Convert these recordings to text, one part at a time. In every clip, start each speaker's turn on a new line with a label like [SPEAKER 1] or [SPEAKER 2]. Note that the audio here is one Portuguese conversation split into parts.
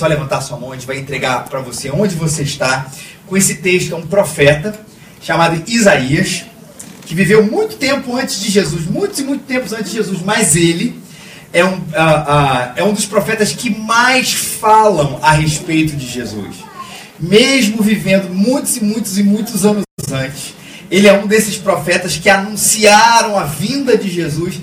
[SPEAKER 1] só levantar sua mão, a gente vai entregar para você onde você está com esse texto. É um profeta chamado Isaías, que viveu muito tempo antes de Jesus, muitos e muitos tempos antes de Jesus, mas ele é um, uh, uh, é um dos profetas que mais falam a respeito de Jesus. Mesmo vivendo muitos e muitos e muitos anos antes, ele é um desses profetas que anunciaram a vinda de Jesus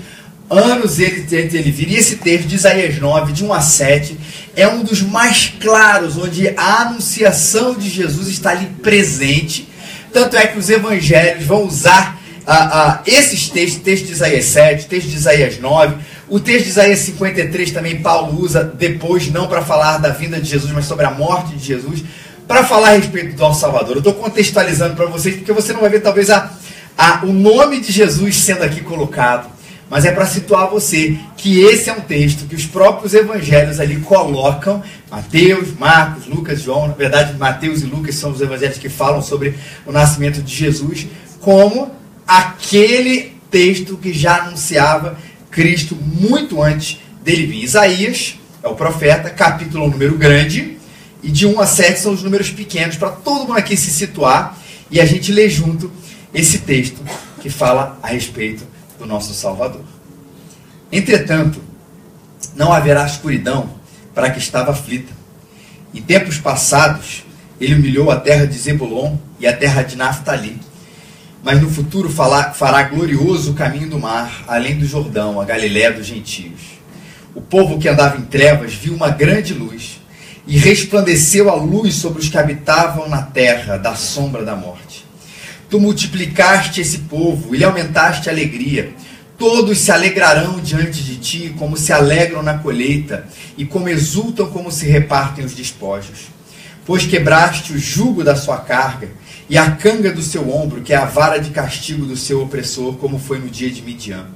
[SPEAKER 1] anos ele, ele vir. E esse texto de Isaías 9, de 1 a 7, é um dos mais claros, onde a anunciação de Jesus está ali presente. Tanto é que os evangelhos vão usar ah, ah, esses textos, texto de Isaías 7, texto de Isaías 9, o texto de Isaías 53 também Paulo usa depois, não para falar da vinda de Jesus, mas sobre a morte de Jesus, para falar a respeito do nosso Salvador. Eu estou contextualizando para vocês, porque você não vai ver talvez a, a, o nome de Jesus sendo aqui colocado mas é para situar você que esse é um texto que os próprios evangelhos ali colocam, Mateus, Marcos, Lucas, João, na verdade Mateus e Lucas são os evangelhos que falam sobre o nascimento de Jesus, como aquele texto que já anunciava Cristo muito antes dele vir. Isaías é o profeta, capítulo número grande, e de 1 a 7 são os números pequenos, para todo mundo aqui se situar e a gente ler junto esse texto que fala a respeito do nosso Salvador. Entretanto, não haverá escuridão para que estava aflita. Em tempos passados, ele humilhou a terra de Zebulon e a terra de Naftali. Mas no futuro fará glorioso o caminho do mar, além do Jordão, a Galiléia dos gentios. O povo que andava em trevas viu uma grande luz, e resplandeceu a luz sobre os que habitavam na terra da sombra da morte. Tu multiplicaste esse povo e lhe aumentaste a alegria. Todos se alegrarão diante de ti, como se alegram na colheita, e como exultam como se repartem os despojos. Pois quebraste o jugo da sua carga, e a canga do seu ombro, que é a vara de castigo do seu opressor, como foi no dia de Midian.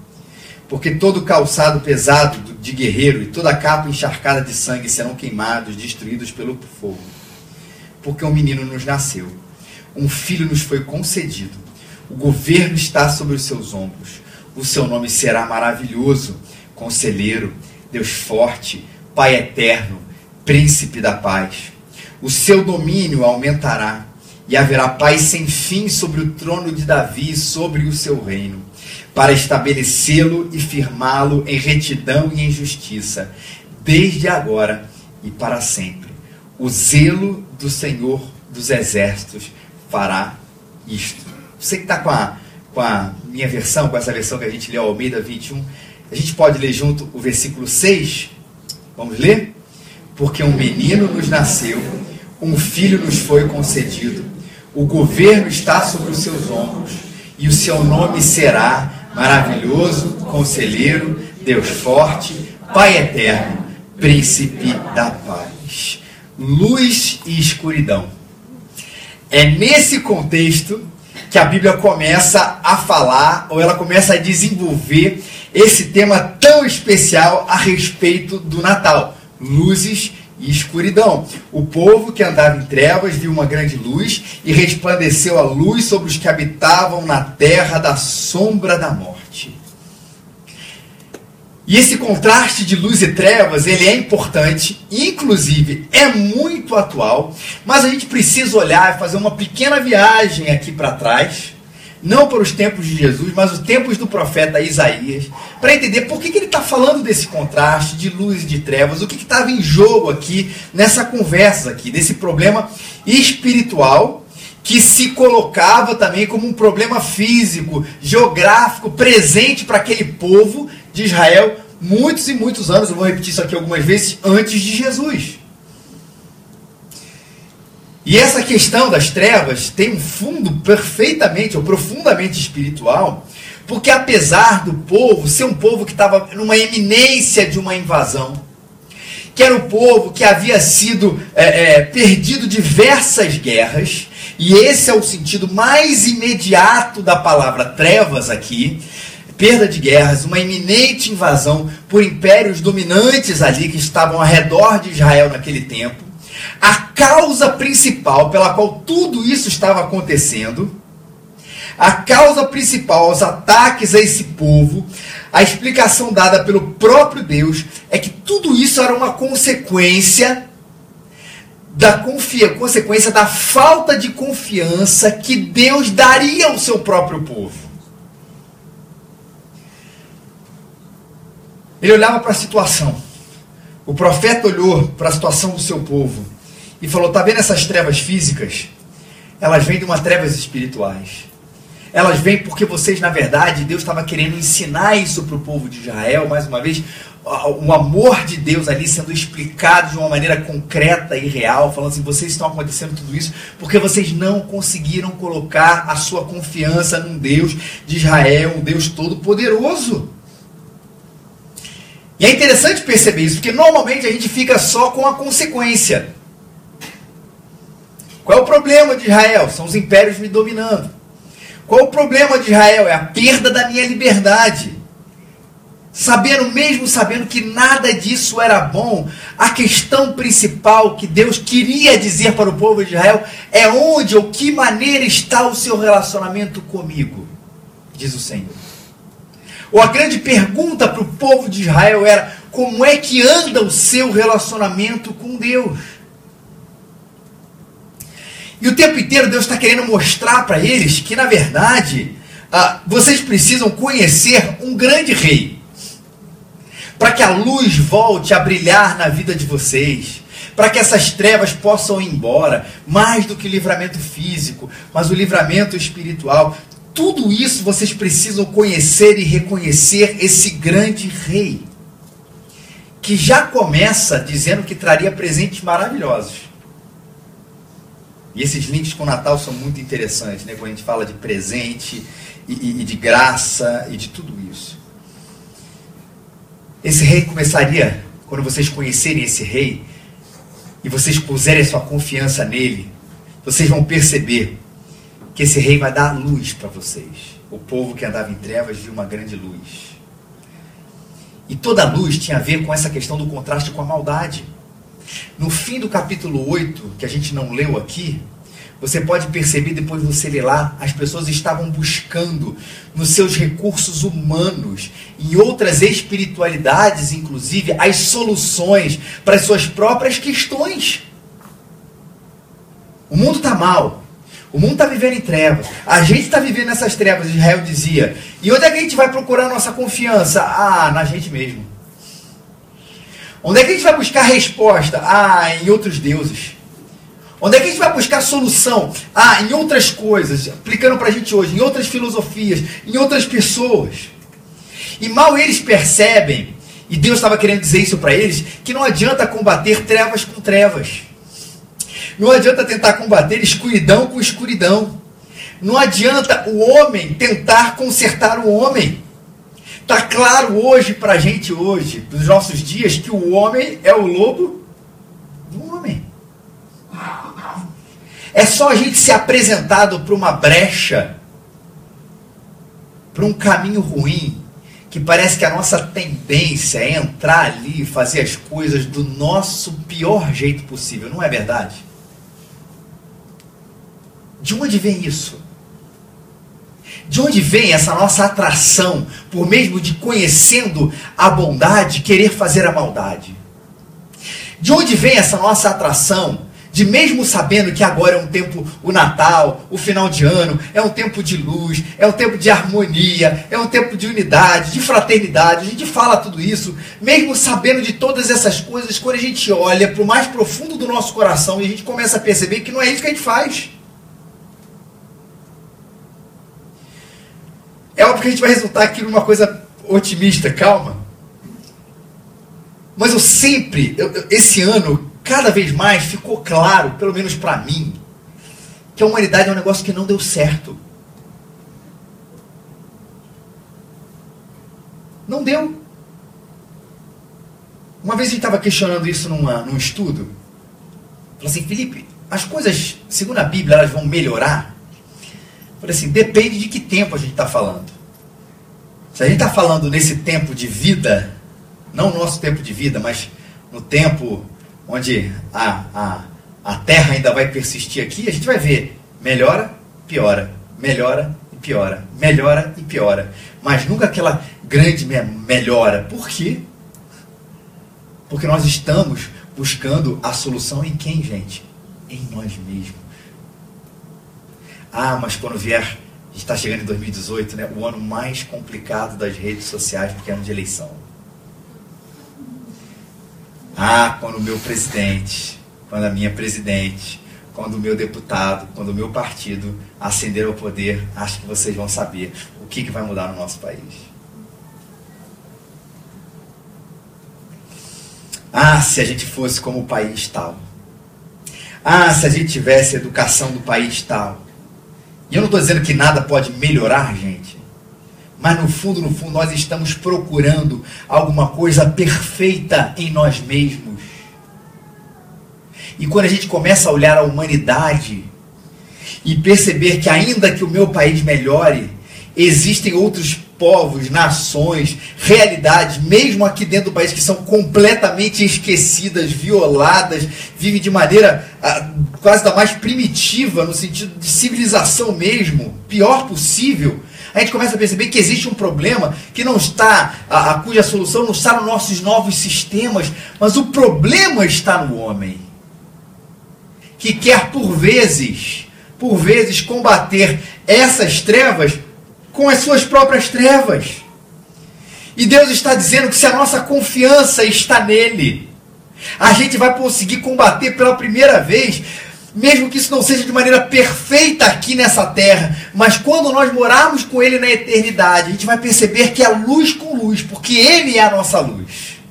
[SPEAKER 1] Porque todo calçado pesado de guerreiro e toda capa encharcada de sangue serão queimados, destruídos pelo fogo. Porque um menino nos nasceu um filho nos foi concedido. O governo está sobre os seus ombros. O seu nome será maravilhoso, conselheiro, Deus forte, Pai eterno, príncipe da paz. O seu domínio aumentará e haverá paz sem fim sobre o trono de Davi e sobre o seu reino, para estabelecê-lo e firmá-lo em retidão e em justiça, desde agora e para sempre. O zelo do Senhor dos exércitos fará isto. Você que está com a, com a minha versão, com essa versão que a gente leu, Almeida 21, a gente pode ler junto o versículo 6? Vamos ler? Porque um menino nos nasceu, um filho nos foi concedido, o governo está sobre os seus ombros, e o seu nome será maravilhoso, conselheiro, Deus forte, Pai eterno, príncipe da paz. Luz e escuridão é nesse contexto que a Bíblia começa a falar, ou ela começa a desenvolver esse tema tão especial a respeito do Natal: luzes e escuridão. O povo que andava em trevas viu uma grande luz e resplandeceu a luz sobre os que habitavam na terra da sombra da morte. E esse contraste de luz e trevas, ele é importante, inclusive é muito atual, mas a gente precisa olhar e fazer uma pequena viagem aqui para trás, não para os tempos de Jesus, mas os tempos do profeta Isaías, para entender por que, que ele está falando desse contraste de luz e de trevas, o que estava em jogo aqui nessa conversa aqui, desse problema espiritual que se colocava também como um problema físico, geográfico, presente para aquele povo de Israel muitos e muitos anos, eu vou repetir isso aqui algumas vezes, antes de Jesus. E essa questão das trevas tem um fundo perfeitamente ou profundamente espiritual, porque apesar do povo ser um povo que estava numa eminência de uma invasão, que era um povo que havia sido é, é, perdido diversas guerras, e esse é o sentido mais imediato da palavra trevas aqui, perda de guerras, uma iminente invasão por impérios dominantes ali que estavam ao redor de Israel naquele tempo. A causa principal pela qual tudo isso estava acontecendo, a causa principal aos ataques a esse povo, a explicação dada pelo próprio Deus é que tudo isso era uma consequência da confia, consequência da falta de confiança que Deus daria ao seu próprio povo. Ele olhava para a situação. O profeta olhou para a situação do seu povo e falou: "Tá vendo essas trevas físicas? Elas vêm de umas trevas espirituais. Elas vêm porque vocês, na verdade, Deus estava querendo ensinar isso para o povo de Israel, mais uma vez, o amor de Deus ali sendo explicado de uma maneira concreta e real, falando assim: vocês estão acontecendo tudo isso porque vocês não conseguiram colocar a sua confiança num Deus de Israel, um Deus todo-poderoso. E é interessante perceber isso, porque normalmente a gente fica só com a consequência. Qual é o problema de Israel? São os impérios me dominando. Qual é o problema de Israel? É a perda da minha liberdade sabendo mesmo sabendo que nada disso era bom, a questão principal que Deus queria dizer para o povo de Israel é onde ou que maneira está o seu relacionamento comigo, diz o Senhor. Ou a grande pergunta para o povo de Israel era como é que anda o seu relacionamento com Deus? E o tempo inteiro Deus está querendo mostrar para eles que, na verdade, ah, vocês precisam conhecer um grande rei para que a luz volte a brilhar na vida de vocês, para que essas trevas possam ir embora, mais do que livramento físico, mas o livramento espiritual. Tudo isso vocês precisam conhecer e reconhecer esse grande rei, que já começa dizendo que traria presentes maravilhosos. E esses links com o Natal são muito interessantes, né? quando a gente fala de presente e, e, e de graça e de tudo isso. Esse rei começaria, quando vocês conhecerem esse rei, e vocês puserem sua confiança nele, vocês vão perceber que esse rei vai dar luz para vocês. O povo que andava em trevas viu uma grande luz. E toda luz tinha a ver com essa questão do contraste com a maldade. No fim do capítulo 8, que a gente não leu aqui, você pode perceber depois você ler lá, as pessoas estavam buscando nos seus recursos humanos, em outras espiritualidades, inclusive, as soluções para as suas próprias questões. O mundo está mal. O mundo está vivendo em trevas. A gente está vivendo nessas trevas, Israel dizia. E onde é que a gente vai procurar nossa confiança? Ah, na gente mesmo. Onde é que a gente vai buscar resposta? Ah, em outros deuses. Onde é que a gente vai buscar solução? Ah, em outras coisas, aplicando para a gente hoje, em outras filosofias, em outras pessoas. E mal eles percebem, e Deus estava querendo dizer isso para eles, que não adianta combater trevas com trevas. Não adianta tentar combater escuridão com escuridão. Não adianta o homem tentar consertar o homem. Está claro hoje para a gente hoje, nos nossos dias, que o homem é o lobo do homem. É só a gente ser apresentado para uma brecha, para um caminho ruim, que parece que a nossa tendência é entrar ali e fazer as coisas do nosso pior jeito possível, não é verdade? De onde vem isso? De onde vem essa nossa atração, por mesmo de conhecendo a bondade, querer fazer a maldade? De onde vem essa nossa atração de mesmo sabendo que agora é um tempo, o Natal, o final de ano, é um tempo de luz, é um tempo de harmonia, é um tempo de unidade, de fraternidade, a gente fala tudo isso, mesmo sabendo de todas essas coisas, quando a gente olha para o mais profundo do nosso coração e a gente começa a perceber que não é isso que a gente faz. É óbvio que a gente vai resultar aqui numa coisa otimista, calma. Mas eu sempre, eu, esse ano, cada vez mais ficou claro, pelo menos para mim, que a humanidade é um negócio que não deu certo. Não deu. Uma vez a gente estava questionando isso numa, num estudo. Falei assim, Felipe, as coisas, segundo a Bíblia, elas vão melhorar? Falei assim, depende de que tempo a gente está falando. Se a gente está falando nesse tempo de vida, não o nosso tempo de vida, mas no tempo onde a, a, a terra ainda vai persistir aqui, a gente vai ver melhora, piora, melhora e piora, melhora e piora. Mas nunca aquela grande melhora. Por quê? Porque nós estamos buscando a solução em quem, gente? Em nós mesmos. Ah, mas quando vier, está chegando em 2018, né? O ano mais complicado das redes sociais, porque é ano de eleição. Ah, quando o meu presidente, quando a minha presidente, quando o meu deputado, quando o meu partido ascender ao poder, acho que vocês vão saber o que, que vai mudar no nosso país. Ah, se a gente fosse como o país tal. Ah, se a gente tivesse a educação do país tal. E eu não estou dizendo que nada pode melhorar, gente. Mas no fundo, no fundo, nós estamos procurando alguma coisa perfeita em nós mesmos. E quando a gente começa a olhar a humanidade e perceber que ainda que o meu país melhore, existem outros povos, nações, realidades, mesmo aqui dentro do país, que são completamente esquecidas, violadas, vivem de maneira ah, quase da mais primitiva, no sentido de civilização mesmo, pior possível. A gente começa a perceber que existe um problema que não está, a, a cuja solução não está nos nossos novos sistemas, mas o problema está no homem. Que quer por vezes, por vezes, combater essas trevas com as suas próprias trevas. E Deus está dizendo que se a nossa confiança está nele, a gente vai conseguir combater pela primeira vez, mesmo que isso não seja de maneira perfeita aqui nessa terra, mas quando nós morarmos com ele na eternidade, a gente vai perceber que é luz com luz, porque ele é a nossa luz.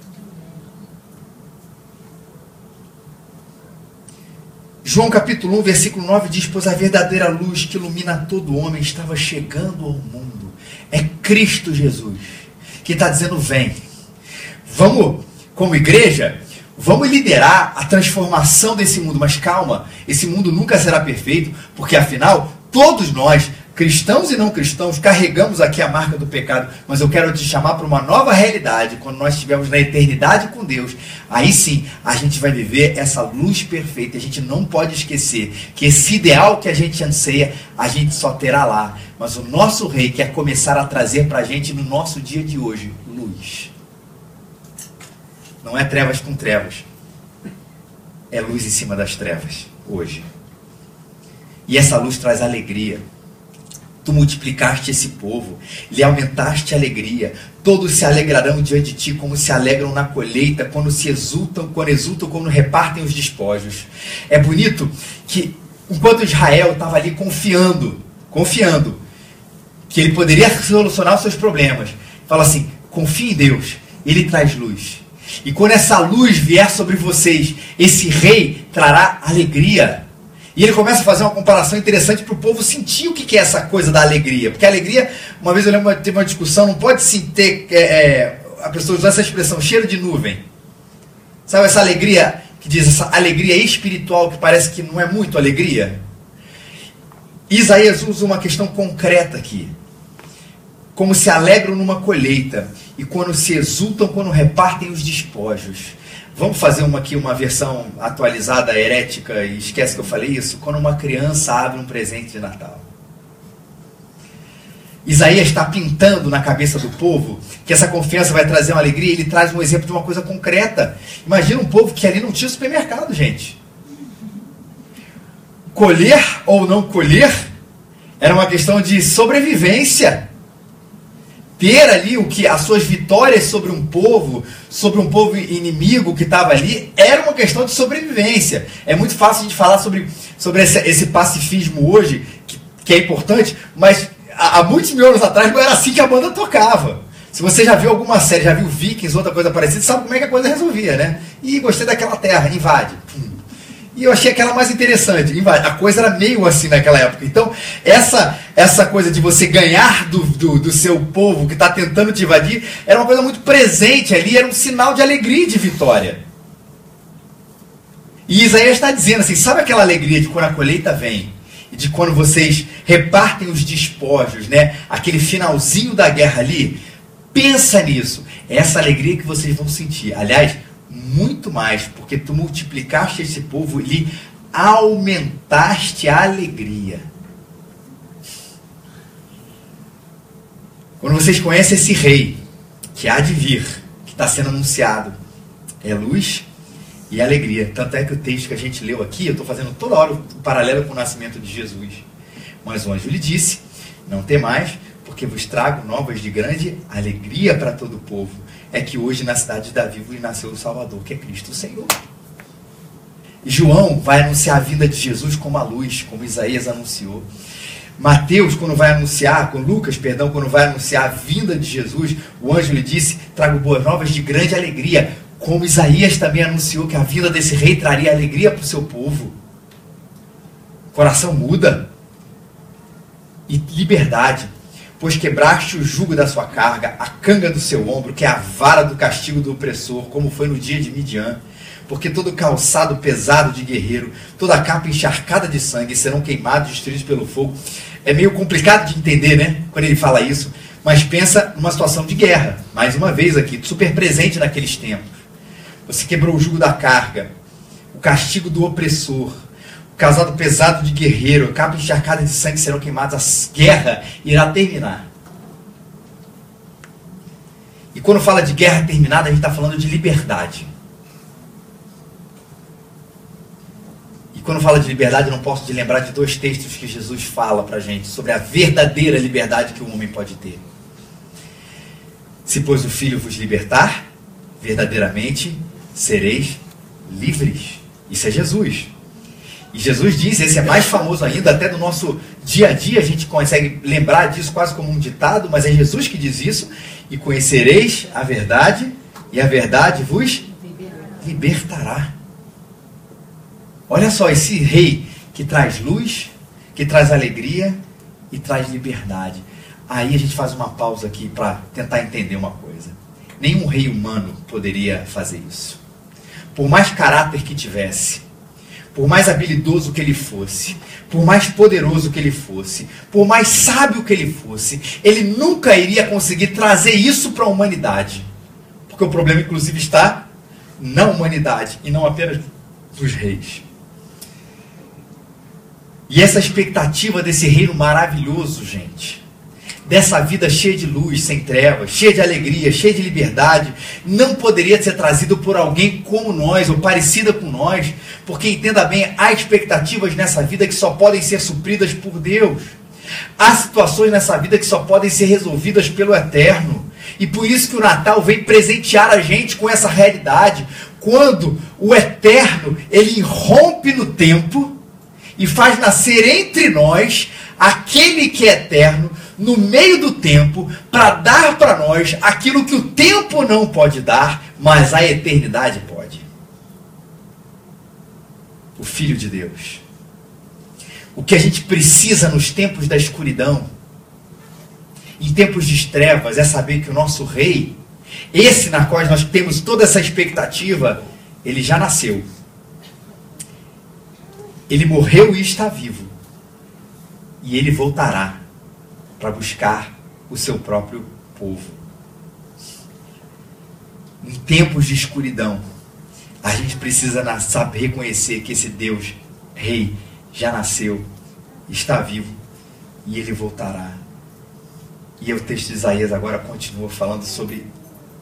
[SPEAKER 1] João capítulo 1, versículo 9 diz: Pois a verdadeira luz que ilumina todo homem estava chegando ao mundo. É Cristo Jesus que está dizendo: Vem. Vamos, como igreja, vamos liderar a transformação desse mundo. Mas calma, esse mundo nunca será perfeito, porque afinal, todos nós cristãos e não cristãos, carregamos aqui a marca do pecado, mas eu quero te chamar para uma nova realidade, quando nós estivermos na eternidade com Deus. Aí sim, a gente vai viver essa luz perfeita. A gente não pode esquecer que esse ideal que a gente anseia, a gente só terá lá. Mas o nosso rei quer começar a trazer para a gente no nosso dia de hoje luz. Não é trevas com trevas. É luz em cima das trevas hoje. E essa luz traz alegria. Tu multiplicaste esse povo, lhe aumentaste a alegria. Todos se alegrarão diante de ti, como se alegram na colheita, quando se exultam, quando exultam, quando repartem os despojos. É bonito que, enquanto Israel estava ali confiando, confiando, que ele poderia solucionar os seus problemas, fala assim: confie em Deus, ele traz luz. E quando essa luz vier sobre vocês, esse rei trará alegria. E ele começa a fazer uma comparação interessante para o povo sentir o que é essa coisa da alegria. Porque a alegria, uma vez eu lembro de uma discussão, não pode se ter. É, é, a pessoa usar essa expressão, cheiro de nuvem. Sabe essa alegria que diz, essa alegria espiritual que parece que não é muito alegria? Isaías usa uma questão concreta aqui. Como se alegram numa colheita e quando se exultam quando repartem os despojos. Vamos fazer uma aqui uma versão atualizada, herética, e esquece que eu falei isso? Quando uma criança abre um presente de Natal. Isaías está pintando na cabeça do povo que essa confiança vai trazer uma alegria. Ele traz um exemplo de uma coisa concreta. Imagina um povo que ali não tinha supermercado, gente. Colher ou não colher era uma questão de sobrevivência ter ali o que as suas vitórias sobre um povo, sobre um povo inimigo que estava ali, era uma questão de sobrevivência. É muito fácil de falar sobre, sobre esse, esse pacifismo hoje, que, que, é importante, mas há, muitos mil anos atrás não era assim que a banda tocava. Se você já viu alguma série, já viu Vikings, outra coisa parecida, sabe como é que a coisa resolvia, né? E gostei daquela terra, invade. Hum. E eu achei aquela mais interessante. A coisa era meio assim naquela época. Então, essa essa coisa de você ganhar do, do, do seu povo que está tentando te invadir era uma coisa muito presente ali, era um sinal de alegria e de vitória. E Isaías está dizendo assim: sabe aquela alegria de quando a colheita vem? E de quando vocês repartem os despojos, né? Aquele finalzinho da guerra ali? Pensa nisso. É essa alegria que vocês vão sentir. Aliás, muito mais, porque tu multiplicaste esse povo e lhe aumentaste a alegria. Quando vocês conhecem esse rei, que há de vir, que está sendo anunciado, é luz, e alegria. Tanto é que o texto que a gente leu aqui, eu estou fazendo toda hora o paralelo com o nascimento de Jesus. Mas o anjo lhe disse: Não temais, porque vos trago novas de grande alegria para todo o povo. É que hoje na cidade de Davi vos nasceu o Salvador, que é Cristo o Senhor. João vai anunciar a vinda de Jesus como a luz, como Isaías anunciou. Mateus, quando vai anunciar, com Lucas, perdão, quando vai anunciar a vinda de Jesus, o anjo lhe disse: Trago boas novas de grande alegria. Como Isaías também anunciou que a vinda desse rei traria alegria para o seu povo. O coração muda. E liberdade. Pois quebraste o jugo da sua carga, a canga do seu ombro, que é a vara do castigo do opressor, como foi no dia de Midian porque todo calçado pesado de guerreiro, toda capa encharcada de sangue serão queimados, destruídos pelo fogo. É meio complicado de entender, né? Quando ele fala isso. Mas pensa numa situação de guerra, mais uma vez aqui, super presente naqueles tempos. Você quebrou o jugo da carga, o castigo do opressor, casado pesado de guerreiro, capa encharcada de sangue serão queimados, a guerra irá terminar. E quando fala de guerra terminada, a gente está falando de liberdade. E quando fala de liberdade, eu não posso de lembrar de dois textos que Jesus fala para a gente sobre a verdadeira liberdade que o homem pode ter. Se pois o Filho vos libertar, verdadeiramente sereis livres. Isso é Jesus. E Jesus diz, esse é mais famoso ainda, até no nosso dia a dia a gente consegue lembrar disso quase como um ditado, mas é Jesus que diz isso. E conhecereis a verdade, e a verdade vos libertará. Olha só, esse rei que traz luz, que traz alegria e traz liberdade. Aí a gente faz uma pausa aqui para tentar entender uma coisa. Nenhum rei humano poderia fazer isso. Por mais caráter que tivesse, por mais habilidoso que ele fosse, por mais poderoso que ele fosse, por mais sábio que ele fosse, ele nunca iria conseguir trazer isso para a humanidade. Porque o problema, inclusive, está na humanidade e não apenas dos reis. E essa expectativa desse reino maravilhoso, gente, dessa vida cheia de luz, sem trevas, cheia de alegria, cheia de liberdade, não poderia ser trazido por alguém como nós, ou parecida com nós, porque entenda bem, há expectativas nessa vida que só podem ser supridas por Deus. Há situações nessa vida que só podem ser resolvidas pelo eterno. E por isso que o Natal vem presentear a gente com essa realidade. Quando o eterno, ele irrompe no tempo, e faz nascer entre nós aquele que é eterno no meio do tempo para dar para nós aquilo que o tempo não pode dar, mas a eternidade pode. O Filho de Deus. O que a gente precisa nos tempos da escuridão, em tempos de trevas, é saber que o nosso Rei, esse na qual nós temos toda essa expectativa, ele já nasceu ele morreu e está vivo. E ele voltará para buscar o seu próprio povo. Em tempos de escuridão, a gente precisa saber reconhecer que esse Deus, Rei, já nasceu, está vivo e ele voltará. E o texto de Isaías agora continua falando sobre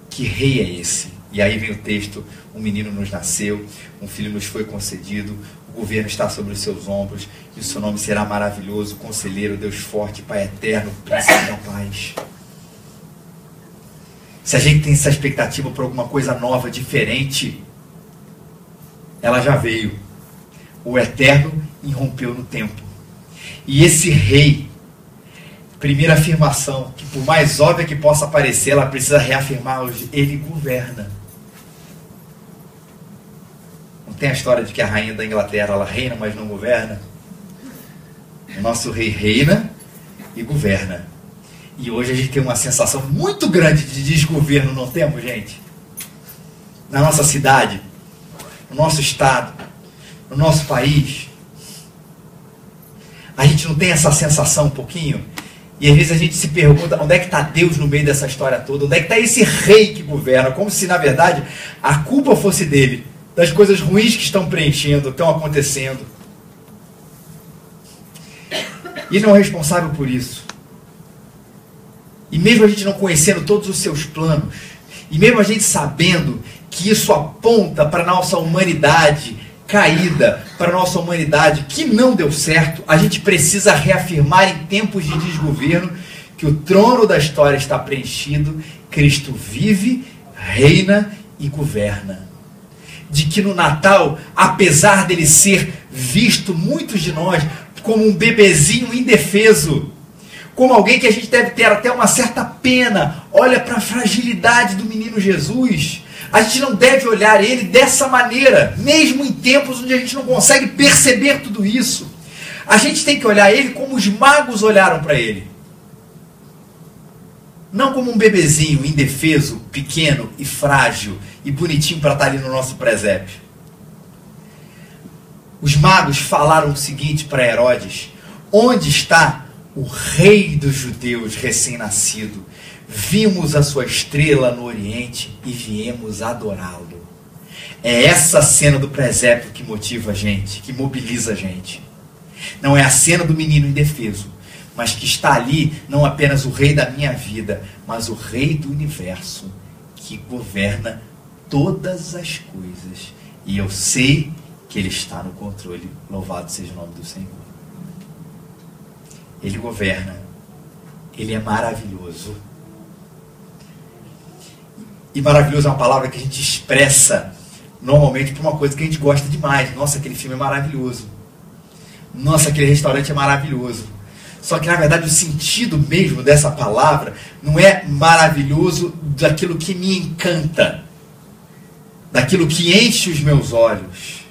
[SPEAKER 1] que rei é esse. E aí vem o texto: um menino nos nasceu, um filho nos foi concedido, governo está sobre os seus ombros e o seu nome será maravilhoso, conselheiro, Deus forte, Pai eterno, príncipe da paz. Se a gente tem essa expectativa por alguma coisa nova, diferente, ela já veio. O eterno irrompeu no tempo. E esse rei, primeira afirmação, que por mais óbvia que possa parecer, ela precisa reafirmar ele governa tem a história de que a rainha da Inglaterra ela reina, mas não governa. O nosso rei reina e governa. E hoje a gente tem uma sensação muito grande de desgoverno, não temos, gente? Na nossa cidade, no nosso estado, no nosso país. A gente não tem essa sensação um pouquinho? E às vezes a gente se pergunta onde é que está Deus no meio dessa história toda? Onde é que está esse rei que governa? Como se, na verdade, a culpa fosse dele das coisas ruins que estão preenchendo, estão acontecendo. E não é responsável por isso. E mesmo a gente não conhecendo todos os seus planos, e mesmo a gente sabendo que isso aponta para a nossa humanidade caída, para a nossa humanidade que não deu certo, a gente precisa reafirmar em tempos de desgoverno que o trono da história está preenchido, Cristo vive, reina e governa. De que no Natal, apesar dele ser visto muitos de nós como um bebezinho indefeso, como alguém que a gente deve ter até uma certa pena, olha para a fragilidade do menino Jesus. A gente não deve olhar ele dessa maneira, mesmo em tempos onde a gente não consegue perceber tudo isso. A gente tem que olhar ele como os magos olharam para ele. Não como um bebezinho indefeso, pequeno e frágil e bonitinho para estar ali no nosso presépio. Os magos falaram o seguinte para Herodes: Onde está o rei dos judeus recém-nascido? Vimos a sua estrela no Oriente e viemos adorá-lo. É essa cena do presépio que motiva a gente, que mobiliza a gente. Não é a cena do menino indefeso, mas que está ali não apenas o rei da minha vida, mas o rei do universo, que governa todas as coisas. E eu sei que ele está no controle. Louvado seja o nome do Senhor. Ele governa. Ele é maravilhoso. E maravilhoso é uma palavra que a gente expressa normalmente por uma coisa que a gente gosta demais. Nossa, aquele filme é maravilhoso. Nossa, aquele restaurante é maravilhoso. Só que na verdade o sentido mesmo dessa palavra não é maravilhoso daquilo que me encanta, daquilo que enche os meus olhos,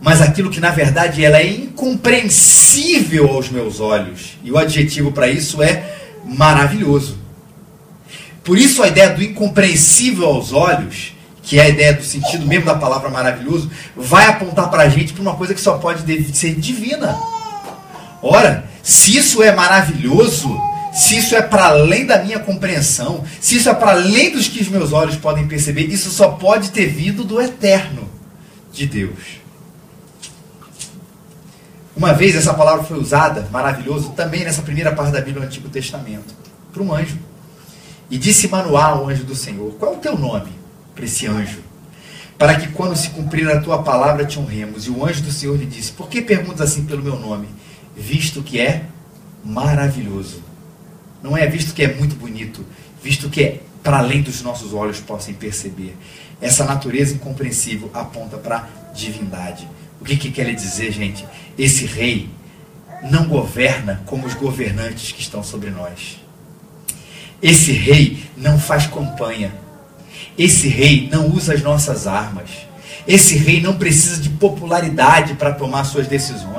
[SPEAKER 1] mas aquilo que na verdade ela é incompreensível aos meus olhos. E o adjetivo para isso é maravilhoso. Por isso a ideia do incompreensível aos olhos, que é a ideia do sentido mesmo da palavra maravilhoso, vai apontar para a gente para uma coisa que só pode ser divina. Ora, se isso é maravilhoso, se isso é para além da minha compreensão, se isso é para além dos que os meus olhos podem perceber, isso só pode ter vindo do eterno de Deus. Uma vez essa palavra foi usada, maravilhoso, também nessa primeira parte da Bíblia do Antigo Testamento, para um anjo. E disse Manoá ao anjo do Senhor: Qual é o teu nome para esse anjo? Para que quando se cumprir a tua palavra te honremos. E o anjo do Senhor lhe disse: Por que perguntas assim pelo meu nome? Visto que é maravilhoso. Não é visto que é muito bonito, visto que é para além dos nossos olhos possam perceber. Essa natureza incompreensível aponta para a divindade. O que, que quer dizer, gente? Esse rei não governa como os governantes que estão sobre nós. Esse rei não faz campanha. Esse rei não usa as nossas armas. Esse rei não precisa de popularidade para tomar suas decisões.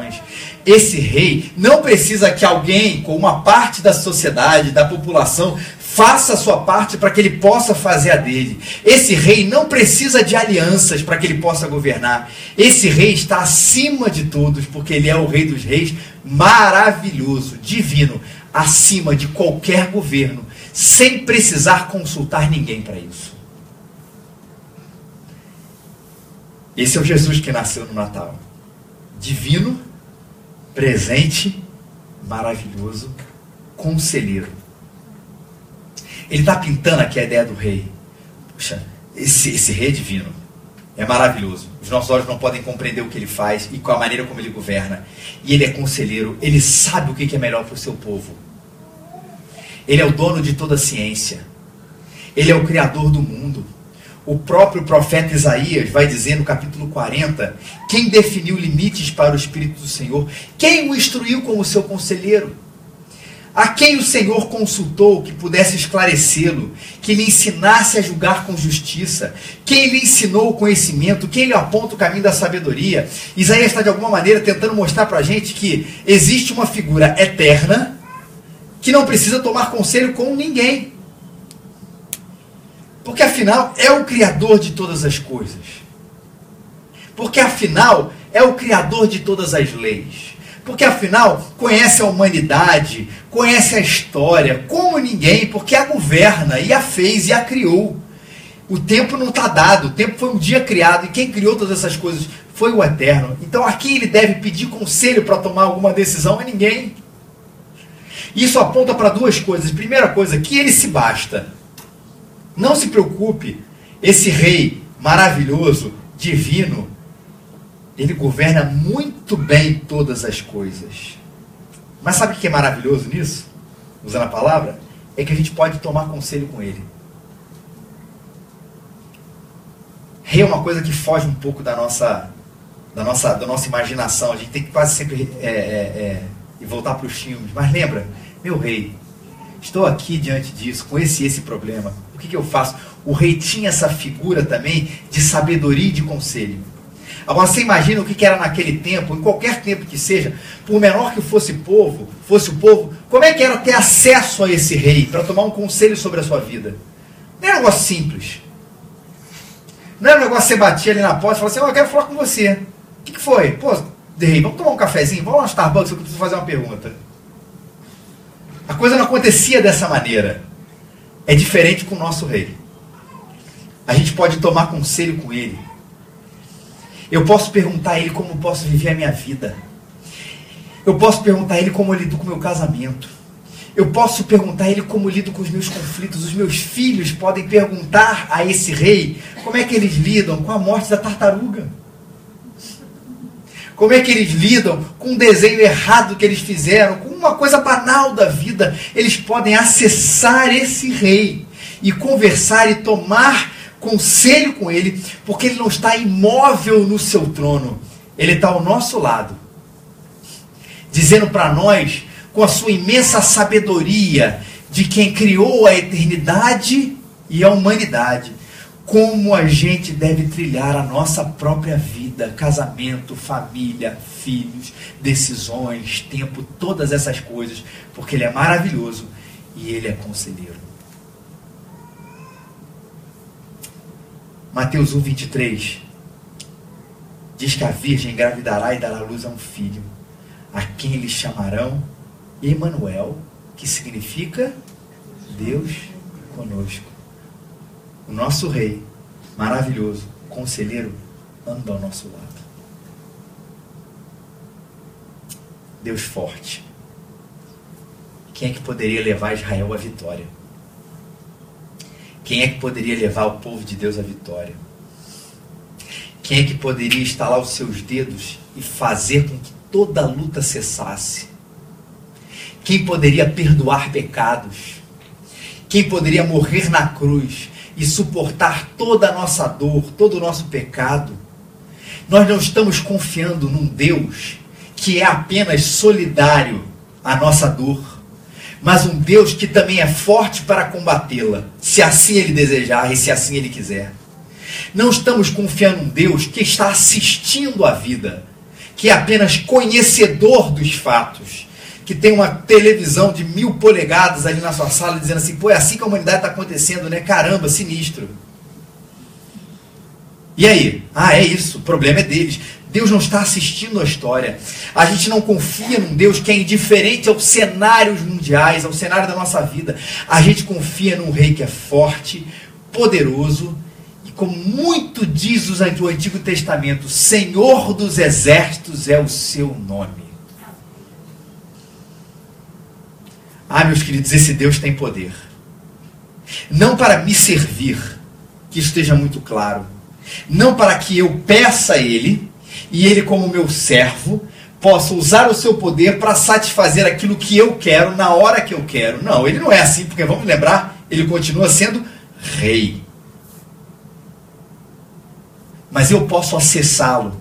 [SPEAKER 1] Esse rei não precisa que alguém, com uma parte da sociedade, da população, faça a sua parte para que ele possa fazer a dele. Esse rei não precisa de alianças para que ele possa governar. Esse rei está acima de todos, porque ele é o rei dos reis, maravilhoso, divino, acima de qualquer governo, sem precisar consultar ninguém para isso. Esse é o Jesus que nasceu no Natal. Divino, presente, maravilhoso, conselheiro. Ele está pintando aqui a ideia do rei. Puxa, esse, esse rei é divino. É maravilhoso. Os nossos olhos não podem compreender o que ele faz e com a maneira como ele governa. E ele é conselheiro. Ele sabe o que é melhor para o seu povo. Ele é o dono de toda a ciência. Ele é o criador do mundo. O próprio profeta Isaías vai dizer no capítulo 40: quem definiu limites para o Espírito do Senhor? Quem o instruiu como seu conselheiro? A quem o Senhor consultou que pudesse esclarecê-lo, que lhe ensinasse a julgar com justiça? Quem lhe ensinou o conhecimento? Quem lhe aponta o caminho da sabedoria? Isaías está de alguma maneira tentando mostrar para a gente que existe uma figura eterna que não precisa tomar conselho com ninguém. Porque afinal é o Criador de todas as coisas. Porque afinal é o Criador de todas as leis. Porque afinal conhece a humanidade, conhece a história, como ninguém, porque a governa e a fez e a criou. O tempo não está dado, o tempo foi um dia criado e quem criou todas essas coisas foi o Eterno. Então aqui ele deve pedir conselho para tomar alguma decisão a ninguém. Isso aponta para duas coisas. Primeira coisa, que ele se basta. Não se preocupe. esse rei maravilhoso, divino, ele governa muito bem todas as coisas. Mas sabe o que é maravilhoso nisso? Usando a palavra? É que a gente pode tomar conselho com ele. Rei é uma coisa que foge um pouco da nossa, da nossa, da nossa imaginação. A gente tem que quase sempre é, é, é, voltar para os filmes. Mas lembra, meu rei, estou aqui diante disso, com esse esse problema. O que, que eu faço? O rei tinha essa figura também de sabedoria e de conselho. Agora você imagina o que era naquele tempo, em qualquer tempo que seja, por menor que fosse povo, fosse o povo, como é que era ter acesso a esse rei para tomar um conselho sobre a sua vida? Não era um negócio simples. Não era um negócio que você batia ali na porta e falava assim, oh, eu quero falar com você. O que, que foi? Pô, rei, vamos tomar um cafezinho? Vamos lá no Starbucks, eu preciso fazer uma pergunta. A coisa não acontecia dessa maneira. É diferente com o nosso rei. A gente pode tomar conselho com ele. Eu posso perguntar a ele como posso viver a minha vida. Eu posso perguntar a ele como eu lido com o meu casamento. Eu posso perguntar a ele como lido com os meus conflitos. Os meus filhos podem perguntar a esse rei como é que eles lidam com a morte da tartaruga. Como é que eles lidam com um desenho errado que eles fizeram, com uma coisa banal da vida. Eles podem acessar esse rei e conversar e tomar conselho com ele, porque ele não está imóvel no seu trono. Ele está ao nosso lado, dizendo para nós, com a sua imensa sabedoria de quem criou a eternidade e a humanidade, como a gente deve trilhar a nossa própria vida, casamento, família, filhos, decisões, tempo, todas essas coisas, porque Ele é maravilhoso e Ele é conselheiro. Mateus 1, 23 diz que a virgem engravidará e dará luz a um filho, a quem eles chamarão Emanuel, que significa Deus conosco. O nosso rei, maravilhoso, conselheiro, anda ao nosso lado. Deus forte. Quem é que poderia levar Israel à vitória? Quem é que poderia levar o povo de Deus à vitória? Quem é que poderia estalar os seus dedos e fazer com que toda a luta cessasse? Quem poderia perdoar pecados? Quem poderia morrer na cruz e suportar toda a nossa dor, todo o nosso pecado? Nós não estamos confiando num Deus que é apenas solidário à nossa dor mas um Deus que também é forte para combatê-la, se assim ele desejar e se assim ele quiser. Não estamos confiando em Deus que está assistindo a vida, que é apenas conhecedor dos fatos, que tem uma televisão de mil polegadas ali na sua sala dizendo assim: pô, é assim que a humanidade está acontecendo, né? Caramba, sinistro. E aí? Ah, é isso, o problema é deles. Deus não está assistindo a história. A gente não confia num Deus que é indiferente aos cenários mundiais, ao cenário da nossa vida. A gente confia num rei que é forte, poderoso e, como muito diz o Antigo Testamento, Senhor dos Exércitos é o seu nome. Ah, meus queridos, esse Deus tem poder. Não para me servir, que esteja muito claro. Não para que eu peça a Ele, e ele, como meu servo, possa usar o seu poder para satisfazer aquilo que eu quero na hora que eu quero. Não, ele não é assim, porque vamos lembrar, ele continua sendo rei. Mas eu posso acessá-lo,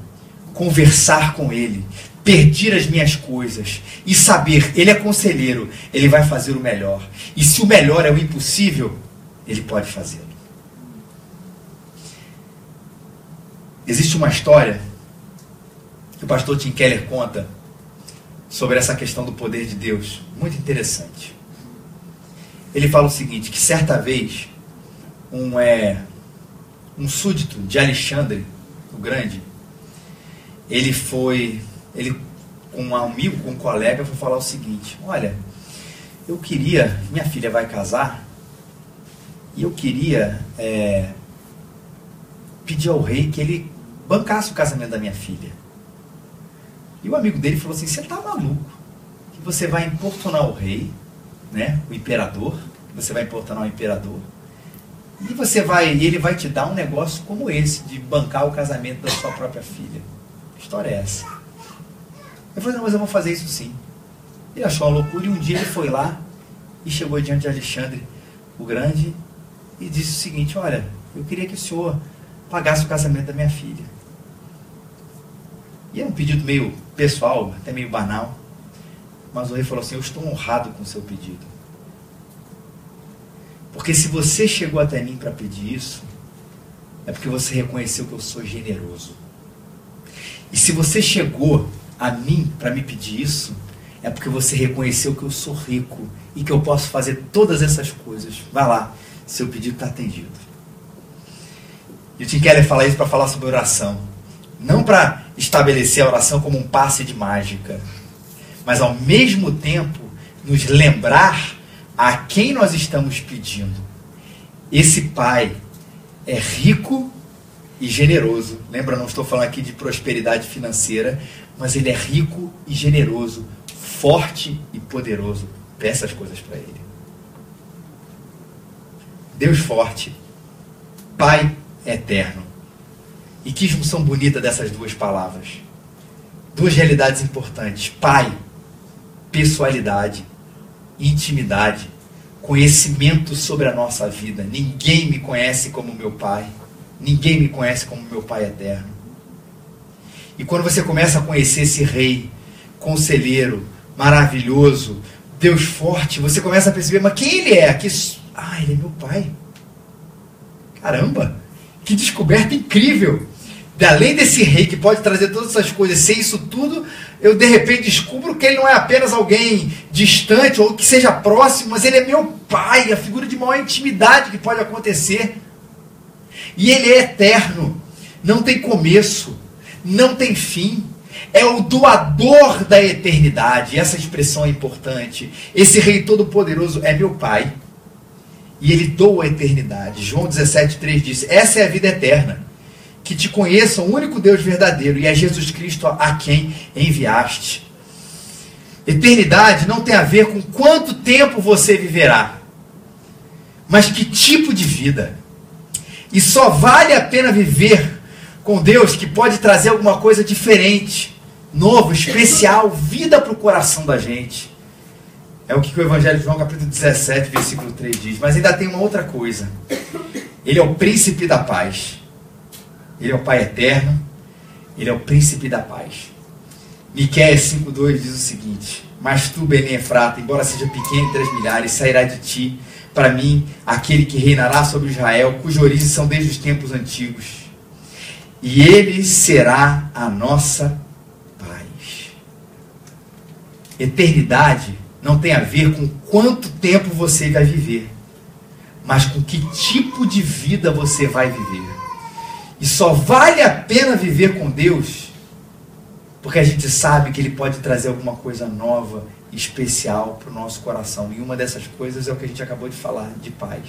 [SPEAKER 1] conversar com ele, pedir as minhas coisas e saber, ele é conselheiro, ele vai fazer o melhor. E se o melhor é o impossível, ele pode fazê-lo. Existe uma história que o pastor Tim Keller conta sobre essa questão do poder de Deus. Muito interessante. Ele fala o seguinte, que certa vez um, é, um súdito de Alexandre, o Grande, ele foi, ele com um amigo, com um colega, foi falar o seguinte, olha, eu queria, minha filha vai casar, e eu queria é, pedir ao rei que ele bancasse o casamento da minha filha. E o amigo dele falou assim: Você está maluco? Que você vai importunar o rei, né, o imperador, você vai importunar o imperador, E você vai, ele vai te dar um negócio como esse, de bancar o casamento da sua própria filha. Que história é essa? Eu falei, não, mas eu vou fazer isso sim. Ele achou uma loucura e um dia ele foi lá e chegou diante de Alexandre o Grande e disse o seguinte, olha, eu queria que o senhor pagasse o casamento da minha filha. E é um pedido meio pessoal, até meio banal. Mas o rei falou assim: Eu estou honrado com o seu pedido. Porque se você chegou até mim para pedir isso, é porque você reconheceu que eu sou generoso. E se você chegou a mim para me pedir isso, é porque você reconheceu que eu sou rico e que eu posso fazer todas essas coisas. Vai lá, seu pedido está atendido. E o Tim Keller fala isso para falar sobre oração. Não para estabelecer a oração como um passe de mágica, mas ao mesmo tempo nos lembrar a quem nós estamos pedindo. Esse Pai é rico e generoso. Lembra, não estou falando aqui de prosperidade financeira, mas ele é rico e generoso, forte e poderoso. Peça as coisas para ele. Deus forte, Pai eterno. E que junção bonita dessas duas palavras. Duas realidades importantes. Pai, pessoalidade intimidade, conhecimento sobre a nossa vida. Ninguém me conhece como meu Pai. Ninguém me conhece como meu Pai eterno. E quando você começa a conhecer esse Rei, conselheiro, maravilhoso, Deus forte, você começa a perceber, mas quem ele é? Que... Ah, ele é meu Pai. Caramba, que descoberta incrível! além desse rei que pode trazer todas essas coisas, ser isso tudo, eu de repente descubro que ele não é apenas alguém distante ou que seja próximo, mas ele é meu pai, a figura de maior intimidade que pode acontecer. E ele é eterno, não tem começo, não tem fim. É o doador da eternidade. Essa expressão é importante. Esse rei todo-poderoso é meu pai. E ele doa a eternidade. João 17,3 diz: Essa é a vida eterna que te conheçam o único Deus verdadeiro e é Jesus Cristo a quem enviaste. Eternidade não tem a ver com quanto tempo você viverá, mas que tipo de vida. E só vale a pena viver com Deus que pode trazer alguma coisa diferente, novo, especial, vida para o coração da gente. É o que o Evangelho de João, capítulo 17, versículo 3 diz. Mas ainda tem uma outra coisa. Ele é o príncipe da paz. Ele é o Pai eterno, ele é o príncipe da paz. Miqueias 5:2 diz o seguinte: Mas tu, Belém Efrata, embora seja pequeno entre as milhares, sairá de ti para mim aquele que reinará sobre Israel, cuja origem são desde os tempos antigos. E ele será a nossa paz. Eternidade não tem a ver com quanto tempo você vai viver, mas com que tipo de vida você vai viver. E só vale a pena viver com Deus porque a gente sabe que Ele pode trazer alguma coisa nova, especial para o nosso coração. E uma dessas coisas é o que a gente acabou de falar, de paz.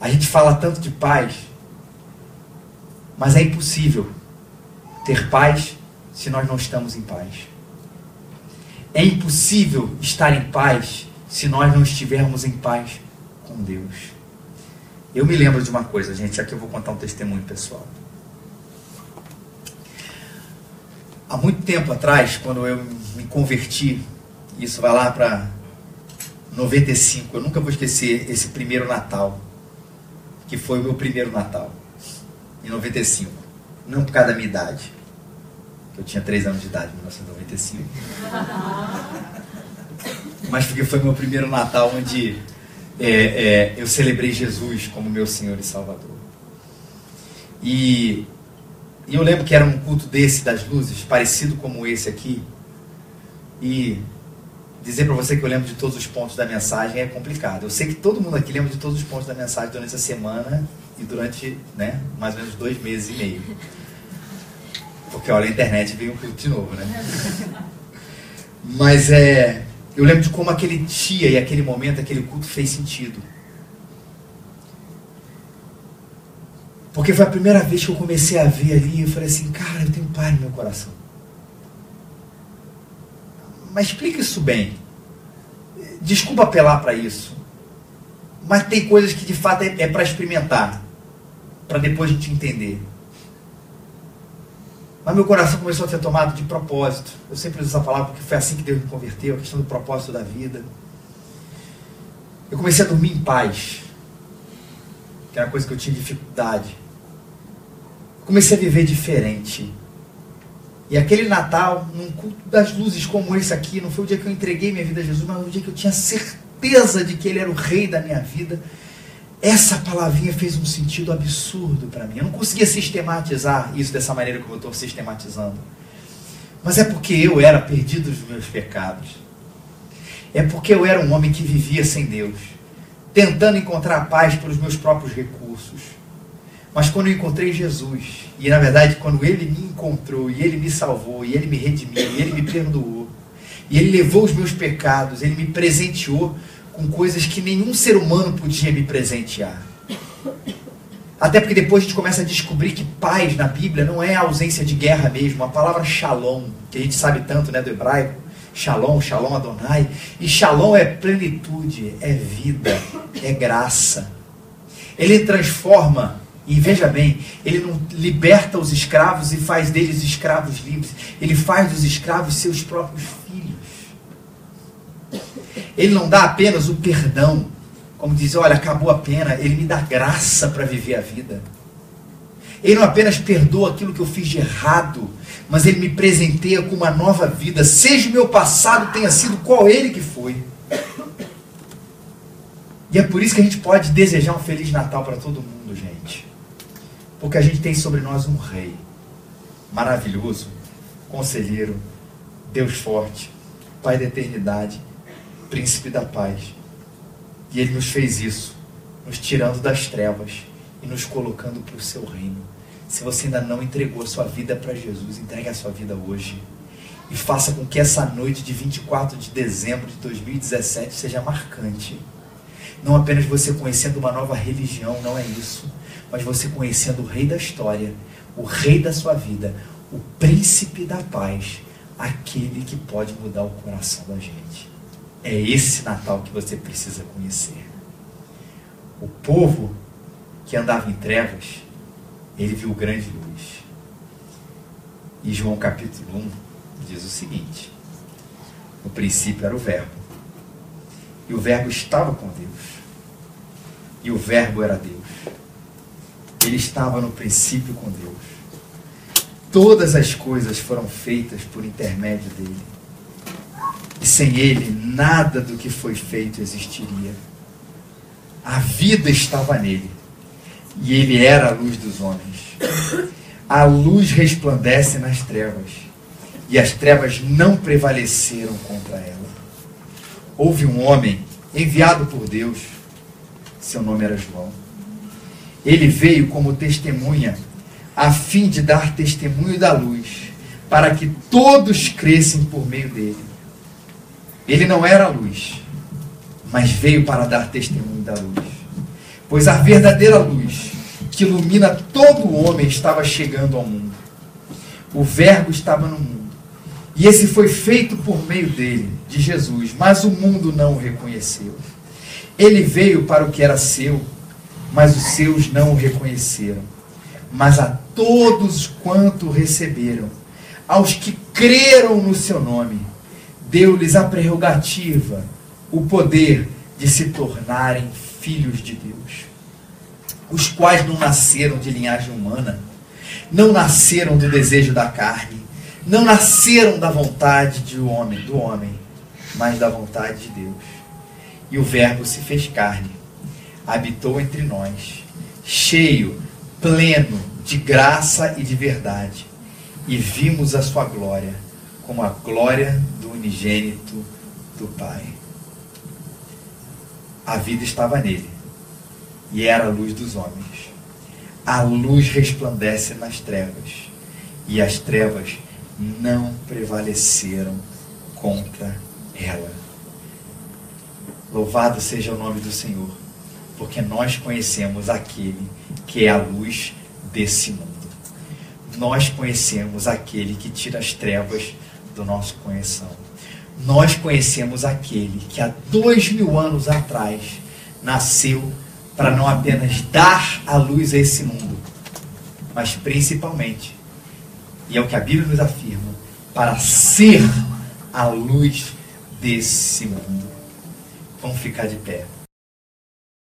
[SPEAKER 1] A gente fala tanto de paz, mas é impossível ter paz se nós não estamos em paz. É impossível estar em paz se nós não estivermos em paz com Deus. Eu me lembro de uma coisa, gente, aqui eu vou contar um testemunho pessoal. Há muito tempo atrás, quando eu me converti, isso vai lá para 95, eu nunca vou esquecer esse primeiro Natal, que foi o meu primeiro Natal, em 95. Não por causa da minha idade, que eu tinha 3 anos de idade em 1995. Mas porque foi meu primeiro Natal onde é, é, eu celebrei Jesus como meu Senhor e Salvador. E, e eu lembro que era um culto desse, das luzes, parecido como esse aqui. E dizer para você que eu lembro de todos os pontos da mensagem é complicado. Eu sei que todo mundo aqui lembra de todos os pontos da mensagem durante a semana e durante né, mais ou menos dois meses e meio. Porque olha, a internet veio um culto de novo, né? Mas é. Eu lembro de como aquele dia e aquele momento, aquele culto fez sentido. Porque foi a primeira vez que eu comecei a ver ali, eu falei assim, cara, eu tenho pai no meu coração. Mas explica isso bem. Desculpa apelar para isso. Mas tem coisas que de fato é, é para experimentar, para depois a gente entender. Mas meu coração começou a ser tomado de propósito. Eu sempre uso essa palavra porque foi assim que Deus me converteu, a questão do propósito da vida. Eu comecei a dormir em paz, que era uma coisa que eu tinha dificuldade. Comecei a viver diferente. E aquele Natal, num culto das luzes como esse aqui, não foi o dia que eu entreguei minha vida a Jesus, mas o dia que eu tinha certeza de que Ele era o rei da minha vida. Essa palavrinha fez um sentido absurdo para mim. Eu não conseguia sistematizar isso dessa maneira como eu estou sistematizando. Mas é porque eu era perdido dos meus pecados. É porque eu era um homem que vivia sem Deus, tentando encontrar paz pelos meus próprios recursos. Mas quando eu encontrei Jesus, e na verdade quando Ele me encontrou, e Ele me salvou, e Ele me redimiu, e Ele me perdoou, e Ele levou os meus pecados, Ele me presenteou com coisas que nenhum ser humano podia me presentear. Até porque depois a gente começa a descobrir que paz na Bíblia não é a ausência de guerra mesmo. A palavra shalom, que a gente sabe tanto né, do hebraico, shalom, shalom Adonai. E shalom é plenitude, é vida, é graça. Ele transforma, e veja bem, ele não liberta os escravos e faz deles escravos livres. Ele faz dos escravos seus próprios filhos. Ele não dá apenas o perdão, como dizer, olha, acabou a pena, ele me dá graça para viver a vida. Ele não apenas perdoa aquilo que eu fiz de errado, mas ele me presenteia com uma nova vida, seja o meu passado tenha sido qual ele que foi. E é por isso que a gente pode desejar um feliz Natal para todo mundo, gente. Porque a gente tem sobre nós um rei maravilhoso, conselheiro, Deus forte, Pai da eternidade príncipe da paz. E ele nos fez isso, nos tirando das trevas e nos colocando para o seu reino. Se você ainda não entregou a sua vida para Jesus, entregue a sua vida hoje. E faça com que essa noite de 24 de dezembro de 2017 seja marcante. Não apenas você conhecendo uma nova religião, não é isso. Mas você conhecendo o Rei da história, o Rei da sua vida, o Príncipe da paz, aquele que pode mudar o coração da gente. É esse Natal que você precisa conhecer. O povo que andava em trevas, ele viu grande luz. E João capítulo 1 diz o seguinte: No princípio era o Verbo, e o Verbo estava com Deus, e o Verbo era Deus. Ele estava no princípio com Deus. Todas as coisas foram feitas por intermédio dele e sem ele, nada do que foi feito existiria. A vida estava nele. E ele era a luz dos homens. A luz resplandece nas trevas. E as trevas não prevaleceram contra ela. Houve um homem enviado por Deus. Seu nome era João. Ele veio como testemunha, a fim de dar testemunho da luz, para que todos crescem por meio dele. Ele não era luz, mas veio para dar testemunho da luz. Pois a verdadeira luz, que ilumina todo o homem, estava chegando ao mundo. O Verbo estava no mundo. E esse foi feito por meio dele, de Jesus, mas o mundo não o reconheceu. Ele veio para o que era seu, mas os seus não o reconheceram. Mas a todos quanto receberam, aos que creram no seu nome, deu-lhes a prerrogativa, o poder de se tornarem filhos de Deus, os quais não nasceram de linhagem humana, não nasceram do desejo da carne, não nasceram da vontade de homem, do homem, mas da vontade de Deus. E o Verbo se fez carne, habitou entre nós, cheio, pleno de graça e de verdade, e vimos a sua glória, como a glória unigênito do Pai. A vida estava nele e era a luz dos homens. A luz resplandece nas trevas e as trevas não prevaleceram contra ela. Louvado seja o nome do Senhor, porque nós conhecemos aquele que é a luz desse mundo. Nós conhecemos aquele que tira as trevas do nosso coração nós conhecemos aquele que há dois mil anos atrás nasceu para não apenas dar a luz a esse mundo, mas principalmente, e é o que a Bíblia nos afirma, para ser a luz desse mundo. Vamos ficar de pé.